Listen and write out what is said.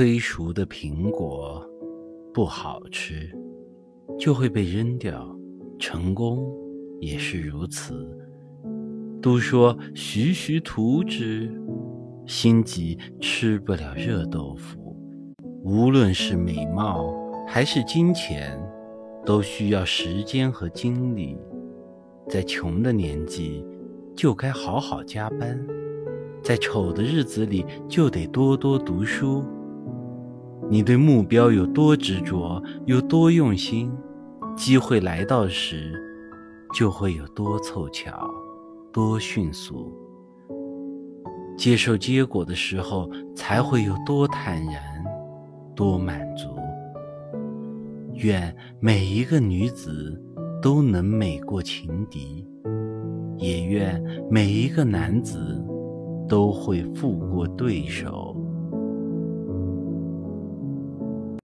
催熟的苹果不好吃，就会被扔掉。成功也是如此。都说徐徐图之，心急吃不了热豆腐。无论是美貌还是金钱，都需要时间和精力。在穷的年纪，就该好好加班；在丑的日子里，就得多多读书。你对目标有多执着，有多用心，机会来到时就会有多凑巧，多迅速。接受结果的时候，才会有多坦然，多满足。愿每一个女子都能美过情敌，也愿每一个男子都会富过对手。